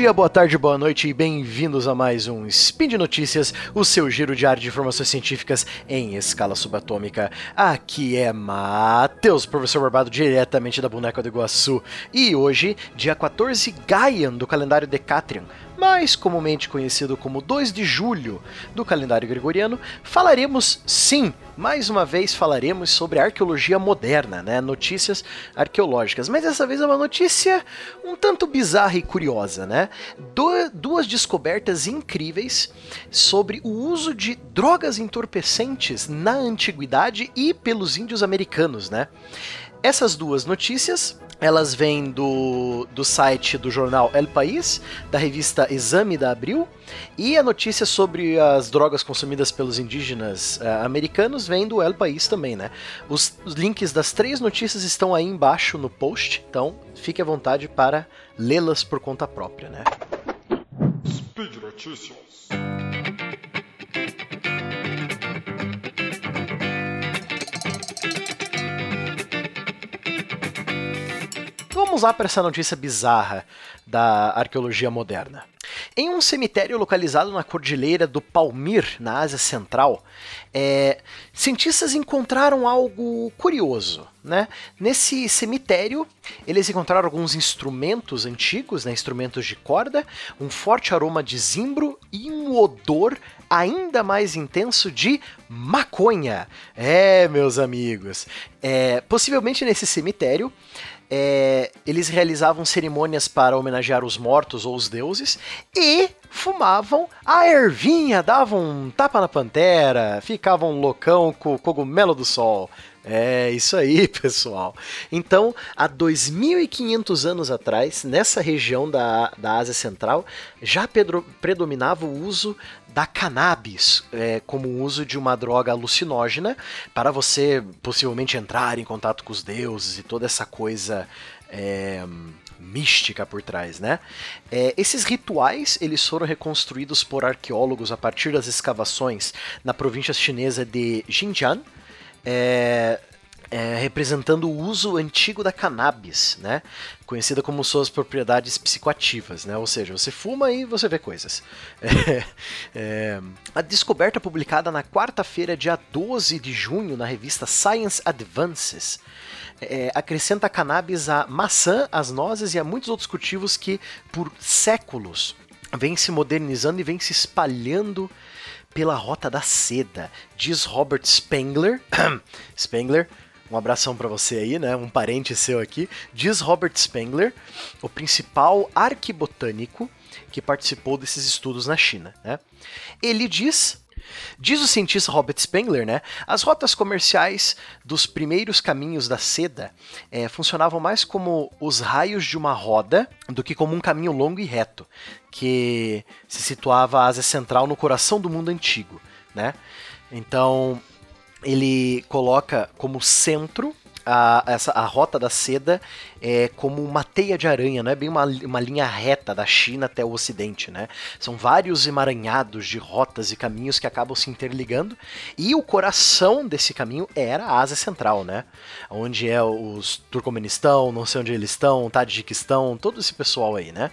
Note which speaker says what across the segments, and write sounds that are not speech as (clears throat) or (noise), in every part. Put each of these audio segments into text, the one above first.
Speaker 1: dia, boa tarde, boa noite e bem-vindos a mais um Spin de Notícias, o seu giro diário de informações científicas em escala subatômica. Aqui é Matheus, professor Barbado, diretamente da Boneca do Iguaçu. E hoje, dia 14 Gaian do calendário Decatrian, mais comumente conhecido como 2 de julho do calendário gregoriano, falaremos sim, mais uma vez falaremos sobre arqueologia moderna, né? Notícias arqueológicas. Mas dessa vez é uma notícia um tanto bizarra e curiosa, né? Du duas descobertas incríveis sobre o uso de drogas entorpecentes na antiguidade e pelos índios americanos, né? Essas duas notícias elas vêm do, do site do jornal El País, da revista Exame da Abril, e a notícia sobre as drogas consumidas pelos indígenas uh, americanos vem do El País também, né? Os, os, links das três notícias estão aí embaixo no post, então fique à vontade para lê-las por conta própria, né? Speed Notícias. Vamos lá para essa notícia bizarra da arqueologia moderna. Em um cemitério localizado na cordilheira do Palmir, na Ásia Central, é, cientistas encontraram algo curioso. Né? Nesse cemitério, eles encontraram alguns instrumentos antigos, né, instrumentos de corda, um forte aroma de zimbro e um odor ainda mais intenso de maconha. É, meus amigos. É, possivelmente nesse cemitério é, eles realizavam cerimônias para homenagear os mortos ou os deuses e fumavam a ervinha, davam um tapa na pantera, ficavam loucão com o cogumelo do sol. É isso aí, (laughs) pessoal. Então, há 2.500 anos atrás, nessa região da, da Ásia Central, já pedro, predominava o uso da cannabis é, como uso de uma droga alucinógena para você possivelmente entrar em contato com os deuses e toda essa coisa é, mística por trás, né? É, esses rituais eles foram reconstruídos por arqueólogos a partir das escavações na província chinesa de Xinjiang. É, é, representando o uso antigo da cannabis, né? Conhecida como suas propriedades psicoativas, né? Ou seja, você fuma e você vê coisas. (laughs) É, é, a descoberta publicada na quarta-feira, dia 12 de junho, na revista Science Advances, é, acrescenta cannabis a maçã, as nozes e a muitos outros cultivos que, por séculos, vem se modernizando e vem se espalhando pela rota da seda, diz Robert Spengler. (clears throat) Spengler, um abração para você aí, né? Um parente seu aqui. Diz Robert Spengler, o principal arquibotânico que participou desses estudos na China, né? Ele diz Diz o cientista Robert Spengler, né? As rotas comerciais dos primeiros caminhos da seda é, funcionavam mais como os raios de uma roda do que como um caminho longo e reto, que se situava a Ásia Central no coração do mundo antigo, né? Então, ele coloca como centro a, essa, a rota da seda é como uma teia de aranha, não é bem uma, uma linha reta da China até o Ocidente, né? São vários emaranhados de rotas e caminhos que acabam se interligando, e o coração desse caminho era a Ásia Central, né? Onde é os Turcomenistão, não sei onde eles estão, Tadjiquistão, todo esse pessoal aí, né?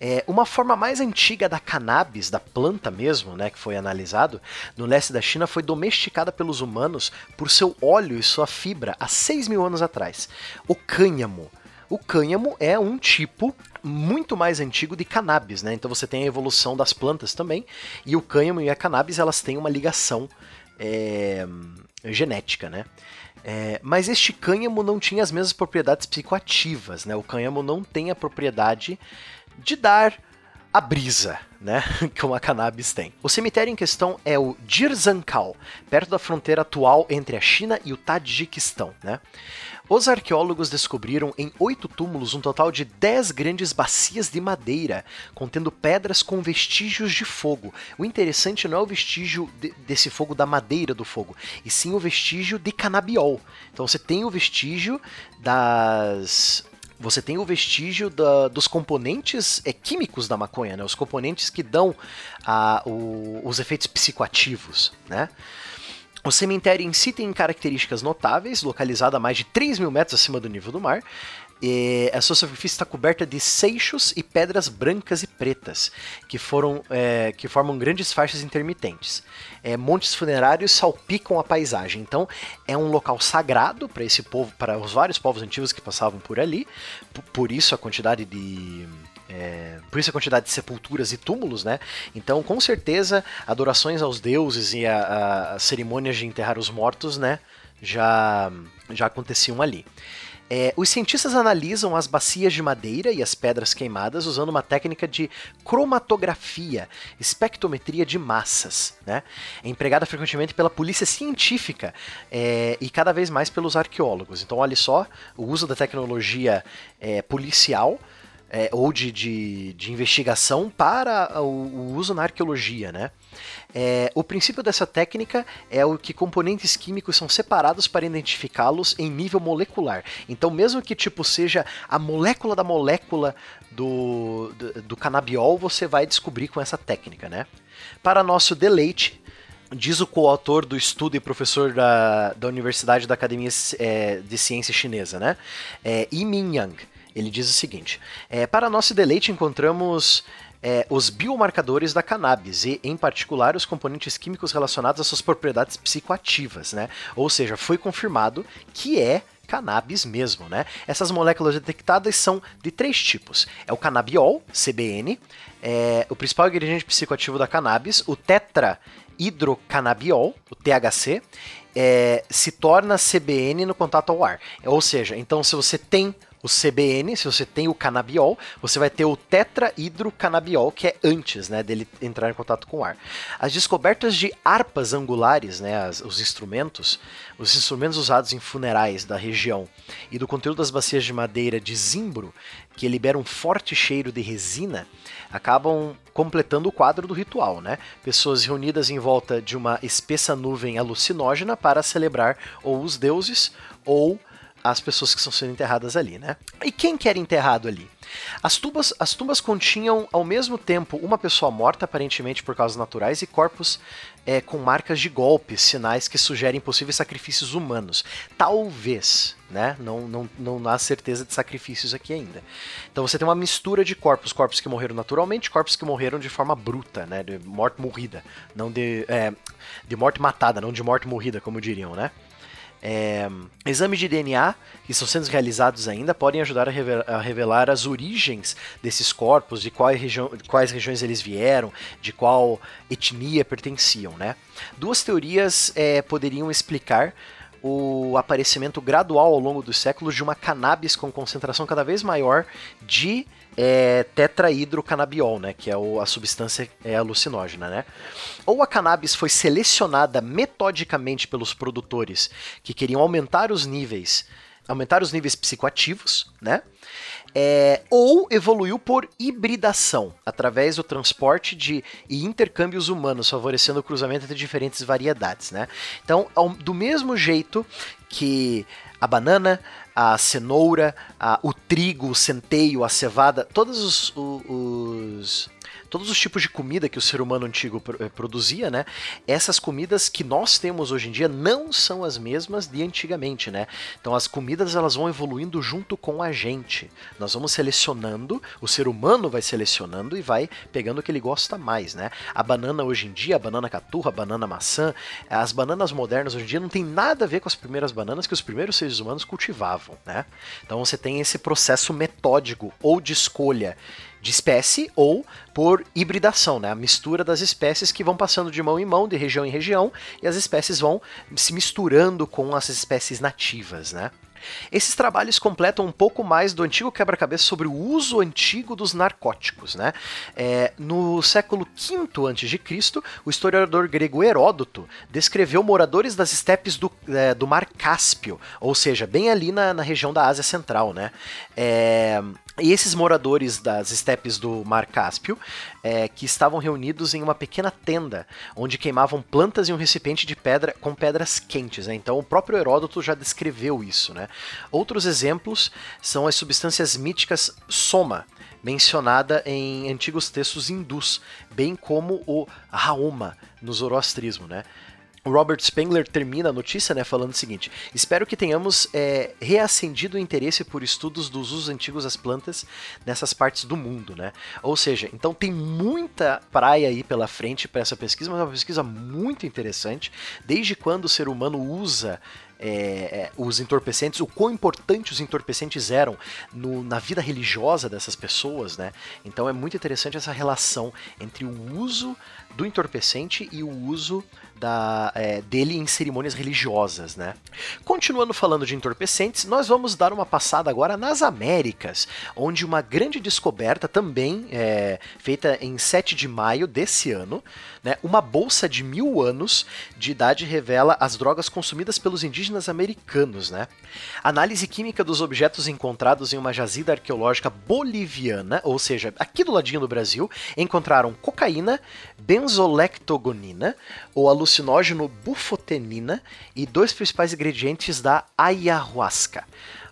Speaker 1: É, uma forma mais antiga da cannabis, da planta mesmo, né, que foi analisado, no leste da China foi domesticada pelos humanos por seu óleo e sua fibra há 6 mil anos atrás. O cânhamo. O cânhamo é um tipo muito mais antigo de cannabis, né? Então você tem a evolução das plantas também, e o cânhamo e a cannabis elas têm uma ligação é, genética, né? É, mas este cânhamo não tinha as mesmas propriedades psicoativas, né? O cânhamo não tem a propriedade de dar a brisa, né, (laughs) que uma cannabis tem. O cemitério em questão é o Jirzankal, perto da fronteira atual entre a China e o Tadjiquistão, né. Os arqueólogos descobriram em oito túmulos um total de dez grandes bacias de madeira, contendo pedras com vestígios de fogo. O interessante não é o vestígio de, desse fogo da madeira do fogo, e sim o vestígio de canabiol. Então você tem o vestígio das você tem o vestígio da, dos componentes é, químicos da maconha, né? Os componentes que dão a, o, os efeitos psicoativos, né? O cemitério em si tem características notáveis, localizado a mais de 3 mil metros acima do nível do mar, E a sua superfície está coberta de seixos e pedras brancas e pretas, que, foram, é, que formam grandes faixas intermitentes. É, montes funerários salpicam a paisagem. Então, é um local sagrado para esse povo, para os vários povos antigos que passavam por ali. Por isso a quantidade de é, por isso a quantidade de sepulturas e túmulos, né? Então, com certeza, adorações aos deuses e a, a cerimônias de enterrar os mortos, né? Já, já aconteciam ali. É, os cientistas analisam as bacias de madeira e as pedras queimadas usando uma técnica de cromatografia, espectrometria de massas, né? É empregada frequentemente pela polícia científica é, e cada vez mais pelos arqueólogos. Então, olha só, o uso da tecnologia é, policial é, ou de, de, de, investigação para o, o, uso na arqueologia, né? É, o princípio dessa técnica é o que componentes químicos são separados para identificá-los em nível molecular. Então, mesmo que tipo seja a molécula da molécula do, do, do canabiol, você vai descobrir com essa técnica, né? Para nosso deleite, diz o coautor do estudo e professor da, da Universidade da Academia é, de Ciência Chinesa, né? É, Yi Min Yang. Ele diz o seguinte: é, para nosso deleite encontramos é, os biomarcadores da cannabis e, em particular, os componentes químicos relacionados às suas propriedades psicoativas, né? Ou seja, foi confirmado que é cannabis mesmo, né? Essas moléculas detectadas são de três tipos: é o canabiol, CBN, é, o principal ingrediente psicoativo da cannabis, o tetrahidrocanabiol, o THC, é, se torna CBN no contato ao ar. Ou seja, então se você tem o CBN, se você tem o canabiol, você vai ter o tetrahidrocanabiol, que é antes né, dele entrar em contato com o ar. As descobertas de harpas angulares, né, as, os instrumentos, os instrumentos usados em funerais da região e do conteúdo das bacias de madeira de zimbro, que libera um forte cheiro de resina, acabam completando o quadro do ritual, né? Pessoas reunidas em volta de uma espessa nuvem alucinógena para celebrar ou os deuses ou as pessoas que estão sendo enterradas ali, né? E quem que era enterrado ali? As tumbas, as tumbas continham ao mesmo tempo uma pessoa morta, aparentemente por causas naturais, e corpos é, com marcas de golpes, sinais que sugerem possíveis sacrifícios humanos. Talvez, né? Não, não, não há certeza de sacrifícios aqui ainda. Então você tem uma mistura de corpos, corpos que morreram naturalmente, corpos que morreram de forma bruta, né? De morte morrida, não de, é, de morte matada, não de morte morrida, como diriam, né? É, exames de DNA que estão sendo realizados ainda podem ajudar a revelar, a revelar as origens desses corpos, de quais, região, quais regiões eles vieram, de qual etnia pertenciam. Né? Duas teorias é, poderiam explicar o aparecimento gradual ao longo dos séculos de uma cannabis com concentração cada vez maior de é, tetrahidrocanabiol, né, que é o, a substância é, alucinógena, né? Ou a cannabis foi selecionada metodicamente pelos produtores que queriam aumentar os níveis, aumentar os níveis psicoativos, né? É, ou evoluiu por hibridação, através do transporte de e intercâmbios humanos, favorecendo o cruzamento entre diferentes variedades. Né? Então, do mesmo jeito que a banana, a cenoura, a, o trigo, o centeio, a cevada, todos os, os, todos os tipos de comida que o ser humano antigo eh, produzia, né? Essas comidas que nós temos hoje em dia não são as mesmas de antigamente, né? Então as comidas elas vão evoluindo junto com a gente. Nós vamos selecionando, o ser humano vai selecionando e vai pegando o que ele gosta mais, né? A banana hoje em dia, a banana caturra, a banana maçã, as bananas modernas hoje em dia não tem nada a ver com as primeiras bananas que os primeiros seres humanos cultivavam, né? Então você tem esse processo metódico ou de escolha de espécie ou por hibridação, né? A mistura das espécies que vão passando de mão em mão, de região em região, e as espécies vão se misturando com as espécies nativas, né? Esses trabalhos completam um pouco mais do antigo quebra-cabeça sobre o uso antigo dos narcóticos. Né? É, no século V a.C., o historiador grego Heródoto descreveu moradores das estepes do, é, do Mar Cáspio, ou seja, bem ali na, na região da Ásia Central. Né? É, e esses moradores das estepes do Mar Cáspio, é, que estavam reunidos em uma pequena tenda, onde queimavam plantas em um recipiente de pedra com pedras quentes. Né? Então o próprio Heródoto já descreveu isso. Né? Outros exemplos são as substâncias míticas soma, mencionada em antigos textos hindus, bem como o Rauma no zoroastrismo. Né? O Robert Spengler termina a notícia, né, falando o seguinte: Espero que tenhamos é, reacendido o interesse por estudos dos usos antigos das plantas nessas partes do mundo, né? Ou seja, então tem muita praia aí pela frente para essa pesquisa, mas é uma pesquisa muito interessante. Desde quando o ser humano usa é, é, os entorpecentes, o quão importante os entorpecentes eram no, na vida religiosa dessas pessoas, né? Então é muito interessante essa relação entre o uso do entorpecente e o uso da, é, dele em cerimônias religiosas, né? Continuando falando de entorpecentes, nós vamos dar uma passada agora nas Américas, onde uma grande descoberta também é, feita em 7 de maio desse ano, né? Uma bolsa de mil anos de idade revela as drogas consumidas pelos indígenas americanos, né? Análise química dos objetos encontrados em uma jazida arqueológica boliviana, ou seja, aqui do ladinho do Brasil, encontraram cocaína, benzolectogonina, o alucinógeno bufotenina e dois principais ingredientes da ayahuasca.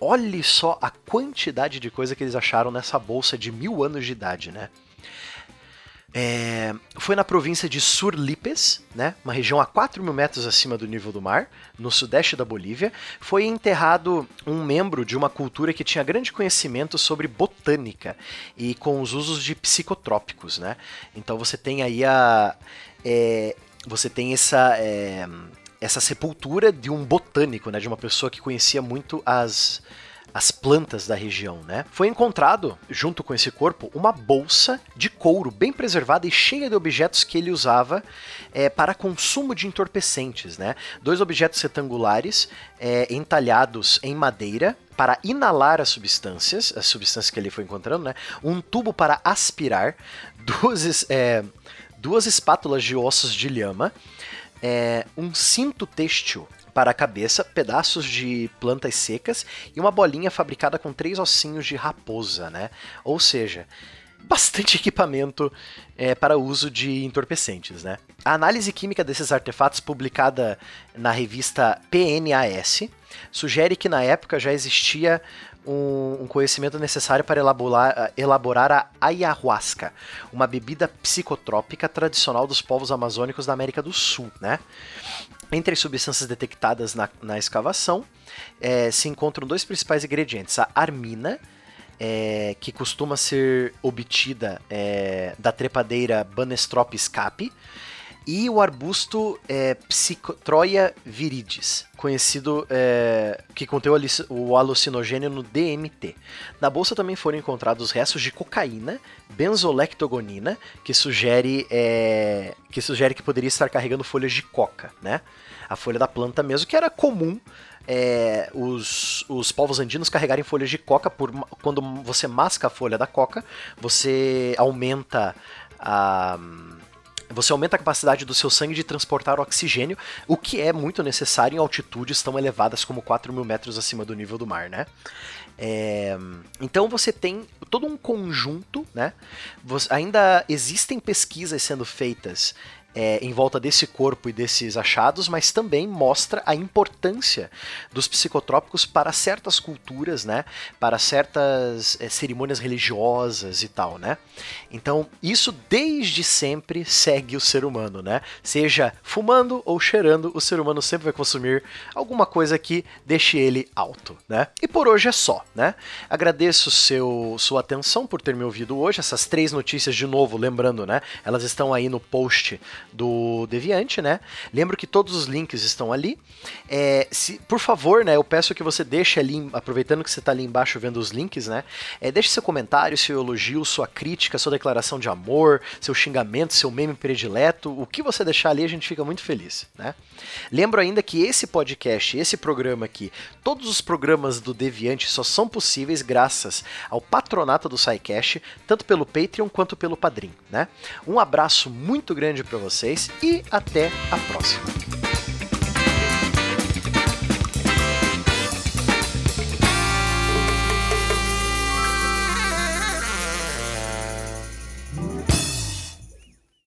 Speaker 1: Olhe só a quantidade de coisa que eles acharam nessa bolsa de mil anos de idade, né? É, foi na província de Surlipes, né, uma região a 4 mil metros acima do nível do mar, no sudeste da Bolívia. Foi enterrado um membro de uma cultura que tinha grande conhecimento sobre botânica e com os usos de psicotrópicos. Né? Então você tem aí a. É, você tem essa. É, essa sepultura de um botânico, né, de uma pessoa que conhecia muito as, as plantas da região, né? Foi encontrado, junto com esse corpo, uma bolsa de couro bem preservada e cheia de objetos que ele usava é, para consumo de entorpecentes, né? Dois objetos retangulares é, entalhados em madeira para inalar as substâncias, as substâncias que ele foi encontrando, né? Um tubo para aspirar, duas, é, duas espátulas de ossos de lhama, é, um cinto têxtil para a cabeça, pedaços de plantas secas e uma bolinha fabricada com três ossinhos de raposa, né? Ou seja, (laughs) bastante equipamento é, para uso de entorpecentes, né? A análise química desses artefatos, publicada na revista PNAS, sugere que na época já existia um, conhecimento necessário para elaborar, elaborar a ayahuasca, uma bebida psicotrópica tradicional dos povos amazônicos da América do Sul, né? Entre as substâncias detectadas na, na escavação, é, se encontram dois principais ingredientes: a armina, é, que costuma ser obtida é, da trepadeira Banestropis capi, e o arbusto é, Psychotroia viridis, conhecido é, que contém o alucinogênio no DMT. Na bolsa também foram encontrados restos de cocaína, benzolectogonina, que sugere, é, que sugere que poderia estar carregando folhas de coca, né? A folha da planta mesmo, que era comum é, os, os povos andinos carregarem folhas de coca por quando você masca a folha da coca, você aumenta a você aumenta a capacidade do seu sangue de transportar oxigênio, o que é muito necessário em altitudes tão elevadas como 4 mil metros acima do nível do mar, né? É, então você tem todo um conjunto, né? Você, ainda existem pesquisas sendo feitas é, em volta desse corpo e desses achados, mas também mostra a importância dos psicotrópicos para certas culturas, né? Para certas é, cerimônias religiosas e tal, né? Então, isso desde sempre segue o ser humano, né? Seja fumando ou cheirando, o ser humano sempre vai consumir alguma coisa que deixe ele alto, né? E por hoje é só, né? Agradeço seu, sua atenção por ter me ouvido hoje. Essas três notícias, de novo, lembrando, né? Elas estão aí no post do Deviante, né? Lembro que todos os links estão ali. É, se, por favor, né? Eu peço que você deixe ali, aproveitando que você está ali embaixo vendo os links, né? É, deixe seu comentário, seu elogio, sua crítica, sua declaração de amor, seu xingamento, seu meme predileto. O que você deixar ali, a gente fica muito feliz, né? Lembro ainda que esse podcast, esse programa aqui, todos os programas do Deviante só são possíveis graças ao patronato do SciCast, tanto pelo Patreon quanto pelo Padrim, né? Um abraço muito grande para você vocês e até a próxima.